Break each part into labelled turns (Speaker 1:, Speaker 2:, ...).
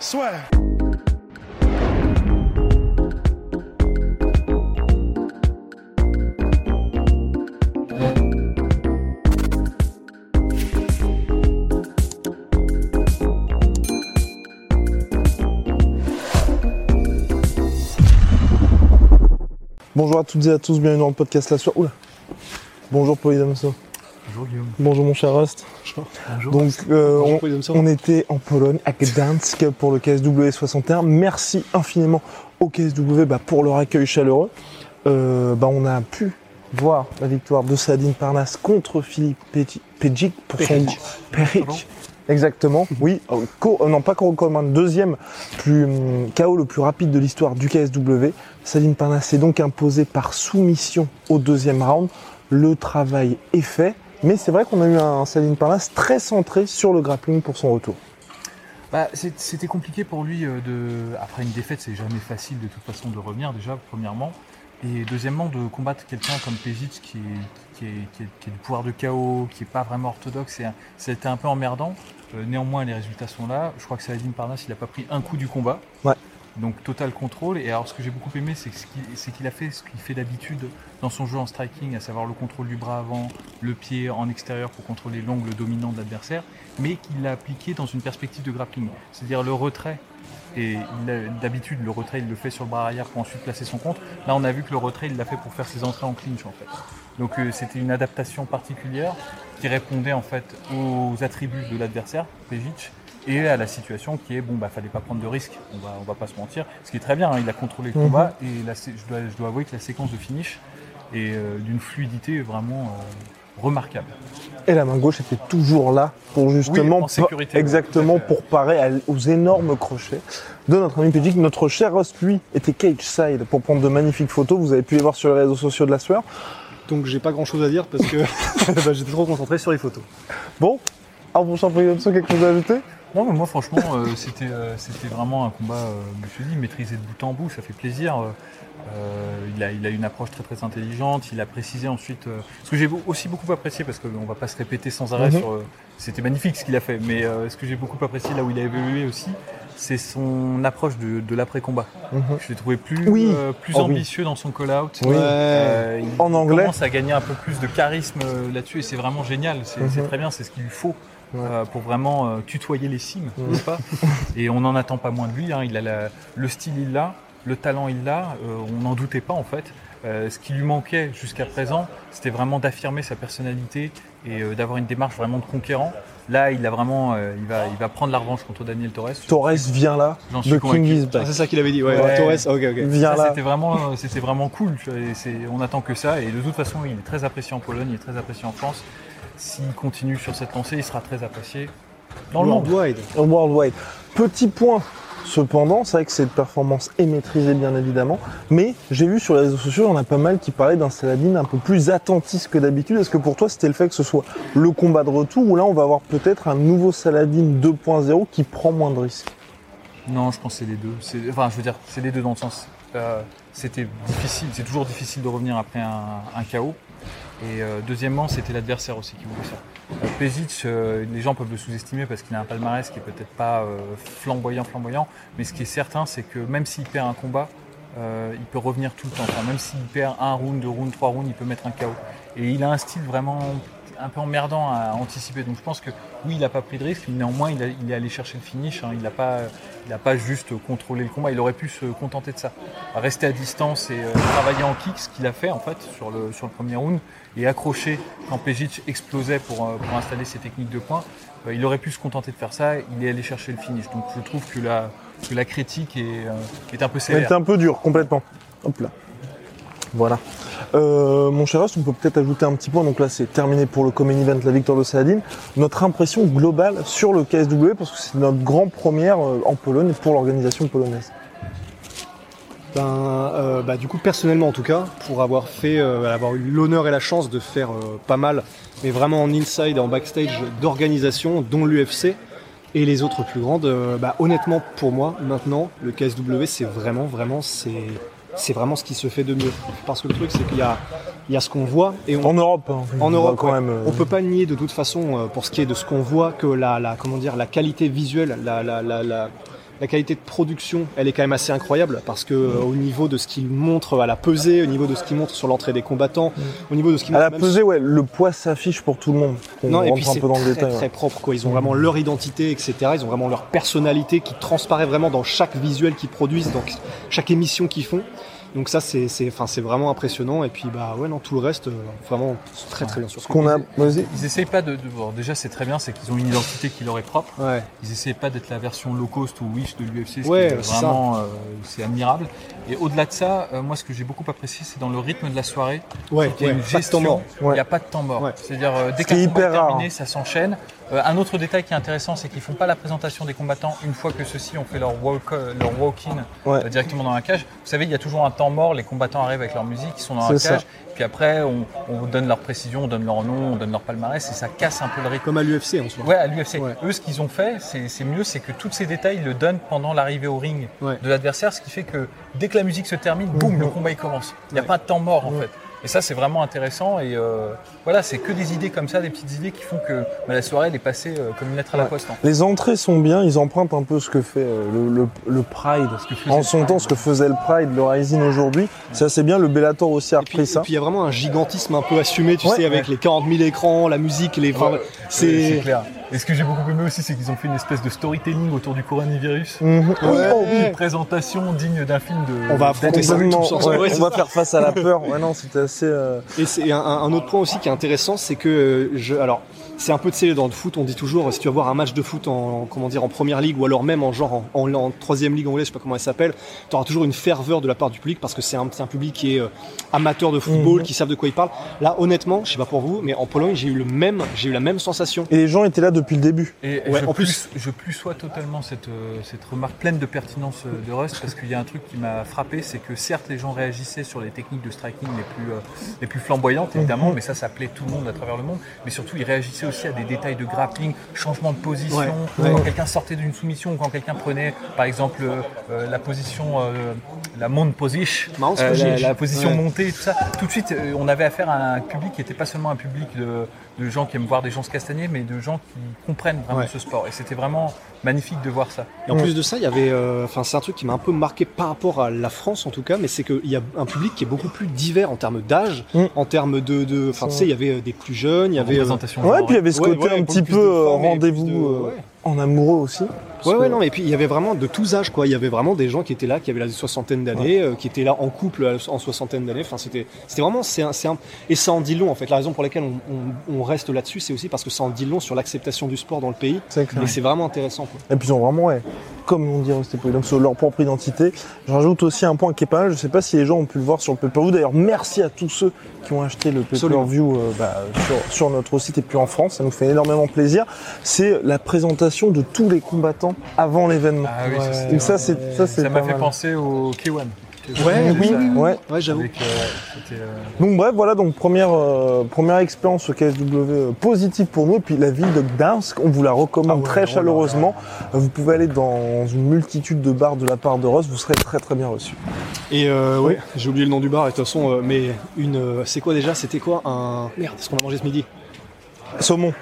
Speaker 1: Soit. Bonjour à toutes et à tous, bienvenue dans le podcast La Soirée. Oula Bonjour Polydamso.
Speaker 2: Bonjour Guillaume.
Speaker 1: Bonjour mon cher Rust.
Speaker 2: Bonjour.
Speaker 1: Donc euh,
Speaker 2: Bonjour,
Speaker 1: on, on était en Pologne, à Gdansk pour le KSW 61. Merci infiniment au KSW bah, pour leur accueil chaleureux. Euh, bah, on a pu voir la victoire de Sadine Parnasse contre Philippe Pejic pour son
Speaker 2: Peric.
Speaker 1: Exactement, oui. Euh, co- euh, non, pas Coro Coleman, deuxième plus, KO le plus rapide de l'histoire du KSW. Sadine Parnasse s'est donc imposé par soumission au deuxième round. Le travail est fait, mais c'est vrai qu'on a eu un Sadine Parnasse très centré sur le grappling pour son retour.
Speaker 2: Bah, C'était compliqué pour lui euh, de. Après une défaite, c'est jamais facile de toute façon de revenir déjà, premièrement. Et deuxièmement, de combattre quelqu'un comme Pejic qui est, qui, qui, est, qui est du pouvoir de KO, qui est pas vraiment orthodoxe, c'était un peu emmerdant. Euh, néanmoins, les résultats sont là. Je crois que Saladin Parnasse, il n'a pas pris un coup du combat.
Speaker 1: Ouais.
Speaker 2: Donc total contrôle. Et alors ce que j'ai beaucoup aimé, c'est qu'il a fait ce qu'il fait d'habitude dans son jeu en striking, à savoir le contrôle du bras avant, le pied en extérieur pour contrôler l'angle dominant de l'adversaire, mais qu'il l'a appliqué dans une perspective de grappling. C'est-à-dire le retrait. Et d'habitude, le retrait, il le fait sur le bras arrière pour ensuite placer son contre. Là, on a vu que le retrait, il l'a fait pour faire ses entrées en clinch, en fait. Donc, euh, c'était une adaptation particulière qui répondait, en fait, aux attributs de l'adversaire, Pejic, et à la situation qui est, bon, bah, fallait pas prendre de risques, on va, on va pas se mentir. Ce qui est très bien, hein, il a contrôlé le
Speaker 1: Mhm.
Speaker 2: combat, et la je, dois, je dois avouer que la séquence de finish est euh, d'une fluidité vraiment euh, remarquable.
Speaker 1: Et la main gauche était toujours là pour justement,
Speaker 2: Oui, en sécurité,
Speaker 1: exactement pour parer à- aux énormes crochets de notre ami Pédic. Notre cher Rust, lui, était cage side pour prendre de magnifiques photos. Vous avez pu les voir sur les réseaux sociaux de la sueur.
Speaker 3: Donc j'ai pas grand chose à dire parce que bah, j'étais trop concentré sur les photos.
Speaker 1: Bon, alors cher Polydamso, quelque chose à ajouter?
Speaker 2: Non, mais moi, franchement, euh, c'était euh, c'était vraiment un combat, euh, je me suis dit, maîtrisé de bout en bout, ça fait plaisir. Euh, euh, il, a, il a une approche très très intelligente, il a précisé ensuite. euh, ce que j'ai aussi beaucoup apprécié, parce qu'on va pas se répéter sans arrêt
Speaker 1: Mhm.
Speaker 2: sur. euh, C'était magnifique ce qu'il a fait, mais euh, ce que j'ai beaucoup apprécié là où il a évolué aussi, c'est son approche de, de l'après-combat.
Speaker 1: Mhm.
Speaker 2: Je l'ai trouvé plus,
Speaker 1: Oui.
Speaker 2: euh, plus
Speaker 1: Oh oui.
Speaker 2: ambitieux dans son call-out.
Speaker 1: Oui.
Speaker 2: Euh, il
Speaker 1: En anglais.
Speaker 2: commence à gagner un peu plus de charisme là-dessus et c'est vraiment génial. C'est c'est
Speaker 1: Mhm.
Speaker 2: très bien, c'est ce qu'il lui faut
Speaker 1: Ouais.
Speaker 2: euh, pour vraiment euh, tutoyer les cimes, n'est-ce pas? Et on n'en attend pas moins de lui. hein. Il a la- le style, il l'a, le talent, il l'a. euh, on n'en doutait pas en fait. Euh, ce qui lui manquait jusqu'à présent, c'était vraiment d'affirmer sa personnalité et euh, d'avoir une démarche vraiment de conquérant. Là, il a vraiment, euh, il va, il va prendre la revanche contre Daniel Torres.
Speaker 1: Torres vient là,
Speaker 2: J'en suis
Speaker 1: de
Speaker 2: convaincu.
Speaker 1: King is
Speaker 3: Ah, c'est ça qu'il avait dit, ouais.
Speaker 2: Ouais.
Speaker 3: Torres, ok, ok.
Speaker 1: Vient
Speaker 2: Ça,
Speaker 1: là.
Speaker 2: C'était vraiment, c'était vraiment cool. tu vois, et c'est- on attend que ça. Et de toute façon, il est très apprécié en Pologne, il est très apprécié en France. S'il continue sur cette lancée, il sera très apprécié dans le monde.
Speaker 3: Worldwide.
Speaker 1: Petit point, cependant, c'est vrai que cette performance est maîtrisée bien évidemment, mais j'ai vu sur les réseaux sociaux, il y en a pas mal qui parlaient d'un Saladin un peu plus attentiste que d'habitude. Est-ce que pour toi c'était le fait que ce soit le combat de retour ou là on va avoir peut-être un nouveau Saladin 2.0 qui prend moins de risques?
Speaker 2: Non, je pense que c'est les deux. Enfin, je veux dire, c'est les deux dans le sens. euh, c'était difficile, c'est toujours difficile de revenir après un, KO. Et euh, deuxièmement, c'était l'adversaire aussi qui voulait ça. Euh, Pejic, euh, les gens peuvent le sous-estimer parce qu'il a un palmarès qui est peut-être pas flamboyant, flamboyant. Mais ce qui est certain, c'est que même s'il perd un combat, il peut revenir tout le temps. Même s'il perd un round, deux rounds, trois rounds, il peut mettre un KO. Et il a un style vraiment un peu emmerdant à anticiper. Donc je pense que oui, il n'a pas pris de risque, mais néanmoins, il, a- il est allé chercher le finish. hein. Il n'a pas, il a pas juste contrôlé le combat. Il aurait pu se contenter de ça. Rester à distance et euh, travailler en kick, ce qu'il a fait en fait sur le, sur le premier round, et accrocher quand Pejic explosait pour, euh, pour installer ses techniques de poing. Euh, il aurait pu se contenter de faire ça. Il est allé chercher le finish. Donc je trouve que la, que la critique est, est un peu
Speaker 1: Elle
Speaker 2: sévère.
Speaker 1: était un peu dur, complètement. Hop là. Voilà. Euh, mon cher Rust, on peut peut-être ajouter un petit point. Donc là, c'est terminé pour le Common Event, la victoire de Saladin. Notre impression globale sur le KSW, parce que c'est notre grande première euh, en Pologne pour l'organisation polonaise.
Speaker 3: Ben, euh, bah, du coup, personnellement en tout cas, pour avoir fait, avoir eu l'honneur et la chance de faire pas mal, mais vraiment en inside et en backstage d'organisations, dont l'UFC et les autres plus grandes, bah, honnêtement, pour moi, maintenant, le KSW, c'est vraiment, vraiment, c'est, c'est vraiment ce qui se fait de mieux. Parce que le truc, c'est qu'il y a, il y a ce qu'on voit et on,
Speaker 1: En Europe, hein,
Speaker 3: en
Speaker 1: on
Speaker 3: Europe,
Speaker 1: quand
Speaker 3: ouais.
Speaker 1: même. euh,
Speaker 3: on peut pas nier de toute façon, euh, pour ce qui est de ce qu'on voit, que la, la, comment dire, la qualité visuelle, la, la, la, la, la qualité de production, elle est quand même assez incroyable parce que euh, au niveau de ce qu'il montre à la pesée, au niveau de ce qu'il montre sur l'entrée des combattants, au niveau de ce qu'il
Speaker 1: À
Speaker 3: montre
Speaker 1: la
Speaker 3: même
Speaker 1: pesée, ouais, le poids s'affiche pour tout le monde. On
Speaker 3: non, et puis c'est très,
Speaker 1: détail.
Speaker 3: très
Speaker 1: ouais.
Speaker 3: propre, quoi. Ils ont vraiment leur identité, etc. Ils ont vraiment leur personnalité qui transparaît vraiment dans chaque visuel qu'ils produisent, dans chaque émission qu'ils font. Donc ça, c'est, c'est, enfin, c'est vraiment impressionnant. Et puis, bah, ouais, non, tout le reste, euh, vraiment très, très bien.
Speaker 1: Ce qu'on a. Vas-y.
Speaker 2: Ils essayent pas de. de- bon, déjà, c'est très bien, c'est qu'ils ont une identité qui leur est propre.
Speaker 3: Ouais.
Speaker 2: Ils essayent pas d'être la version low cost ou Wish de l'UFC, ce
Speaker 3: Ouais,
Speaker 2: qui est
Speaker 3: c'est
Speaker 2: vraiment euh, c'est admirable. Et au-delà de ça, euh, moi, ce que j'ai beaucoup apprécié, c'est dans le rythme de la soirée.
Speaker 3: Ouais,
Speaker 2: Il y a
Speaker 3: ouais,
Speaker 2: une
Speaker 3: pas de temps
Speaker 2: gestion,
Speaker 3: mort.
Speaker 2: il n'y a pas de temps mort.
Speaker 3: Ouais.
Speaker 2: C'est-à-dire, euh, dès qu'un
Speaker 1: est
Speaker 2: combat est terminé,
Speaker 1: hein.
Speaker 2: ça s'enchaîne. Euh, un autre détail qui est intéressant, c'est qu'ils font pas la présentation des combattants une fois que ceux-ci ont fait leur walk, euh, leur walk-in
Speaker 1: Ouais.
Speaker 2: euh, directement dans la cage. Vous savez, il y a toujours un temps mort. Les combattants arrivent avec leur musique, ils sont dans la cage.
Speaker 1: ça.
Speaker 2: Puis après, on, on donne leur précision, on donne leur nom, on donne leur palmarès, et ça casse un peu le rythme.
Speaker 3: Comme à l'UFC en soi.
Speaker 2: Ouais, à l'UFC.
Speaker 3: Ouais.
Speaker 2: Eux, ce qu'ils ont fait, c'est c'est mieux, c'est que tous ces détails, ils le donnent pendant l'arrivée au ring
Speaker 3: Ouais.
Speaker 2: de l'adversaire, ce qui fait que dès que la musique se termine, boum, le combat il commence. Il n'y a pas de temps mort en fait. Et ça, c'est vraiment intéressant. Et euh, voilà, c'est que des idées comme ça, des petites idées qui font que bah, la soirée, elle est passée euh, comme une lettre à la
Speaker 1: Ouais.
Speaker 2: poste. hein.
Speaker 1: Les entrées sont bien, ils empruntent un peu ce que fait euh, le, le, le Pride.
Speaker 2: que
Speaker 1: En son
Speaker 2: Pride.
Speaker 1: temps, ce que faisait le Pride, le Rising aujourd'hui. C'est assez bien. Le Bellator aussi a repris ça.
Speaker 3: et puis il y a vraiment un gigantisme un peu assumé, tu
Speaker 1: Ouais.
Speaker 3: sais, avec les 40 000 écrans, la musique, les. enfin,
Speaker 2: Ouais,
Speaker 3: c'est.
Speaker 2: clair. Et ce que j'ai beaucoup aimé aussi, c'est qu'ils ont fait une espèce de storytelling autour du coronavirus.
Speaker 1: Mhm.
Speaker 3: Ouais.
Speaker 1: oh oui.
Speaker 2: Une présentation digne d'un film de.
Speaker 3: On va affronter ça tous ensemble.
Speaker 1: ouais, on va faire face à la peur. Ouais, non, c'était assez. euh,
Speaker 3: Et c'est un, un autre point aussi qui est intéressant, c'est que euh, je, alors c'est un peu de sais dans le foot, on dit toujours si tu vas voir un match de foot en, en- comment dire en première ligue ou alors même en genre en, en- en troisième ligue anglaise, je sais pas comment elle s'appelle, tu auras toujours une ferveur de la part du public parce que c'est un, public qui est euh, amateur de football,
Speaker 1: Mhm.
Speaker 3: qui savent de quoi ils parlent. Là, honnêtement, je sais pas pour vous, mais en Pologne, j'ai eu le même, j'ai eu la même sensation.
Speaker 1: Et les gens étaient là depuis le début.
Speaker 2: Et
Speaker 3: Ouais,
Speaker 2: je,
Speaker 3: en
Speaker 2: plus, je plus sois totalement cette, euh, cette remarque pleine de pertinence euh, de Rust parce qu'il y a un truc qui m'a frappé, c'est que certes les gens réagissaient sur les techniques de striking les plus, euh, les plus flamboyantes évidemment, mais ça ça plaît tout le monde à travers le monde, mais surtout ils réagissaient aussi à des détails de grappling, changement de position,
Speaker 3: Ouais,
Speaker 2: quand quelqu'un sortait d'une soumission ou quand quelqu'un prenait par exemple euh, euh, la position, euh, la mount position, euh, la,
Speaker 3: position.
Speaker 2: la position
Speaker 3: Ouais.
Speaker 2: montée et tout ça, tout de suite on avait affaire à un public qui n'était pas seulement un public de, de gens qui aiment voir des gens se castagner, mais de gens qui comprennent vraiment ce sport. Et c'était vraiment magnifique de voir ça.
Speaker 3: Et en
Speaker 1: Mm.
Speaker 3: plus de ça, il y avait, enfin, c'est un truc qui m'a un peu marqué par rapport à la France en tout cas, mais c'est qu'il y a un public qui est beaucoup plus divers en termes d'âge,
Speaker 1: Mm.
Speaker 3: en termes de, enfin, tu sais, il y avait des plus jeunes, il y avait.
Speaker 1: Ouais, puis avait ce
Speaker 3: Ouais,
Speaker 1: côté
Speaker 3: ouais,
Speaker 1: un petit peu euh, rendez-vous euh,
Speaker 3: ouais.
Speaker 1: en amoureux aussi.
Speaker 3: Ouais, ouais,
Speaker 1: que-
Speaker 3: non, et puis il y avait vraiment de tous âges, quoi. Il y avait vraiment des gens qui étaient là, qui avaient la soixantaine d'années, euh, qui étaient là en couple en soixantaine d'années. Enfin, c'était, c'était vraiment, c'est un, c'est un- et ça en dit long, en fait. La raison pour laquelle on, on- on reste là-dessus, c'est aussi parce que ça en dit long sur l'acceptation du sport dans le pays.
Speaker 1: C'est clair.
Speaker 3: Et c'est vraiment intéressant, quoi.
Speaker 1: Et puis ils ont vraiment, ouais, comme on dit Rusty Poly, donc sur leur propre identité. Je rajoute aussi un point qui est pas mal, je sais pas si les gens ont pu le voir sur le pay-per-view. D'ailleurs, merci à tous ceux qui ont acheté le pay-per-view euh, bah, sur, sur notre site et puis en France, ça nous fait énormément plaisir. C'est la présentation de tous les combattants avant l'événement.
Speaker 2: Ah oui, ça,
Speaker 1: ça, c'est ça, c'est
Speaker 2: Ça m'a fait
Speaker 1: mal.
Speaker 2: penser au K1.
Speaker 3: Ouais,
Speaker 1: Oui, ouais.
Speaker 3: Ouais, j'avoue.
Speaker 2: euh, euh,
Speaker 1: Donc bref, voilà, donc première, euh, première expérience au KSW positive pour nous. Et puis la ville de Gdansk, on vous la recommande
Speaker 3: Ah ouais,
Speaker 1: très chaleureusement. Vous pouvez aller dans une multitude de bars de la part de Ross, vous serez très très bien reçus.
Speaker 3: Et euh, ouais, j'ai oublié le nom du bar, et de toute façon, euh, mais une, euh, c'est quoi déjà? C'était quoi un. Merde, ce qu'on a mangé ce midi?
Speaker 1: Saumon,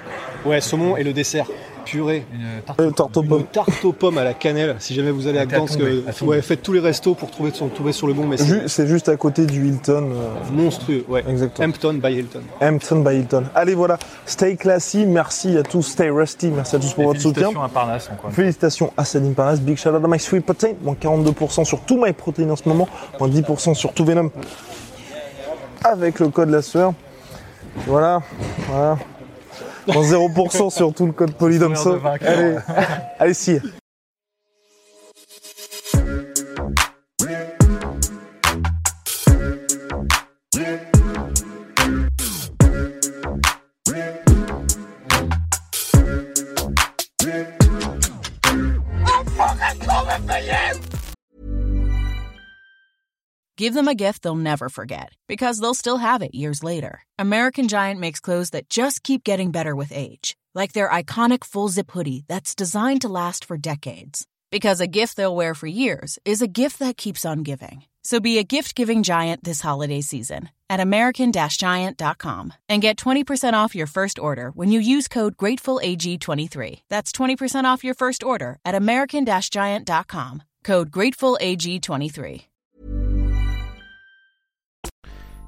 Speaker 3: Ouais, saumon et le dessert. Purée.
Speaker 2: une tarte.
Speaker 1: euh, tarte aux
Speaker 3: Une
Speaker 1: pommes.
Speaker 3: tarte aux pommes à la cannelle. Si jamais vous allez à
Speaker 2: à
Speaker 3: Gdansk, euh,
Speaker 2: à
Speaker 3: ouais, faites tous les restos pour trouver, sur- trouver sur le bon, mais c'est
Speaker 1: Ju- C'est juste à côté du Hilton. euh,
Speaker 3: monstrueux. Ouais.
Speaker 1: Exactement.
Speaker 3: Hampton by Hilton.
Speaker 1: Hampton by Hilton. Allez voilà, stay classy, merci à tous, stay rusty, merci à tous pour
Speaker 2: Et
Speaker 1: votre soutien.
Speaker 2: félicitations à Parnasse encore. une fois.
Speaker 1: Félicitations à Salim Parnas, big shout out à My Sweet Protein, moins 42% sur tout My Protein en ce moment, moins 10% sur tout Venom avec le code la sueur. Voilà, voilà. Moins 0% sur tout le code Polydomso. Allez, allez, si.
Speaker 4: Give them a gift they'll never forget because they'll still have it years later. American Giant makes clothes that just keep getting better with age, like their iconic full zip hoodie that's designed to last for decades. Because a gift they'll wear for years is a gift that keeps on giving. So be a gift giving giant this holiday season at American Giant.com and get 20% off your first order when you use code GratefulAG23. That's 20% off your first order at American Giant.com. Code GratefulAG23.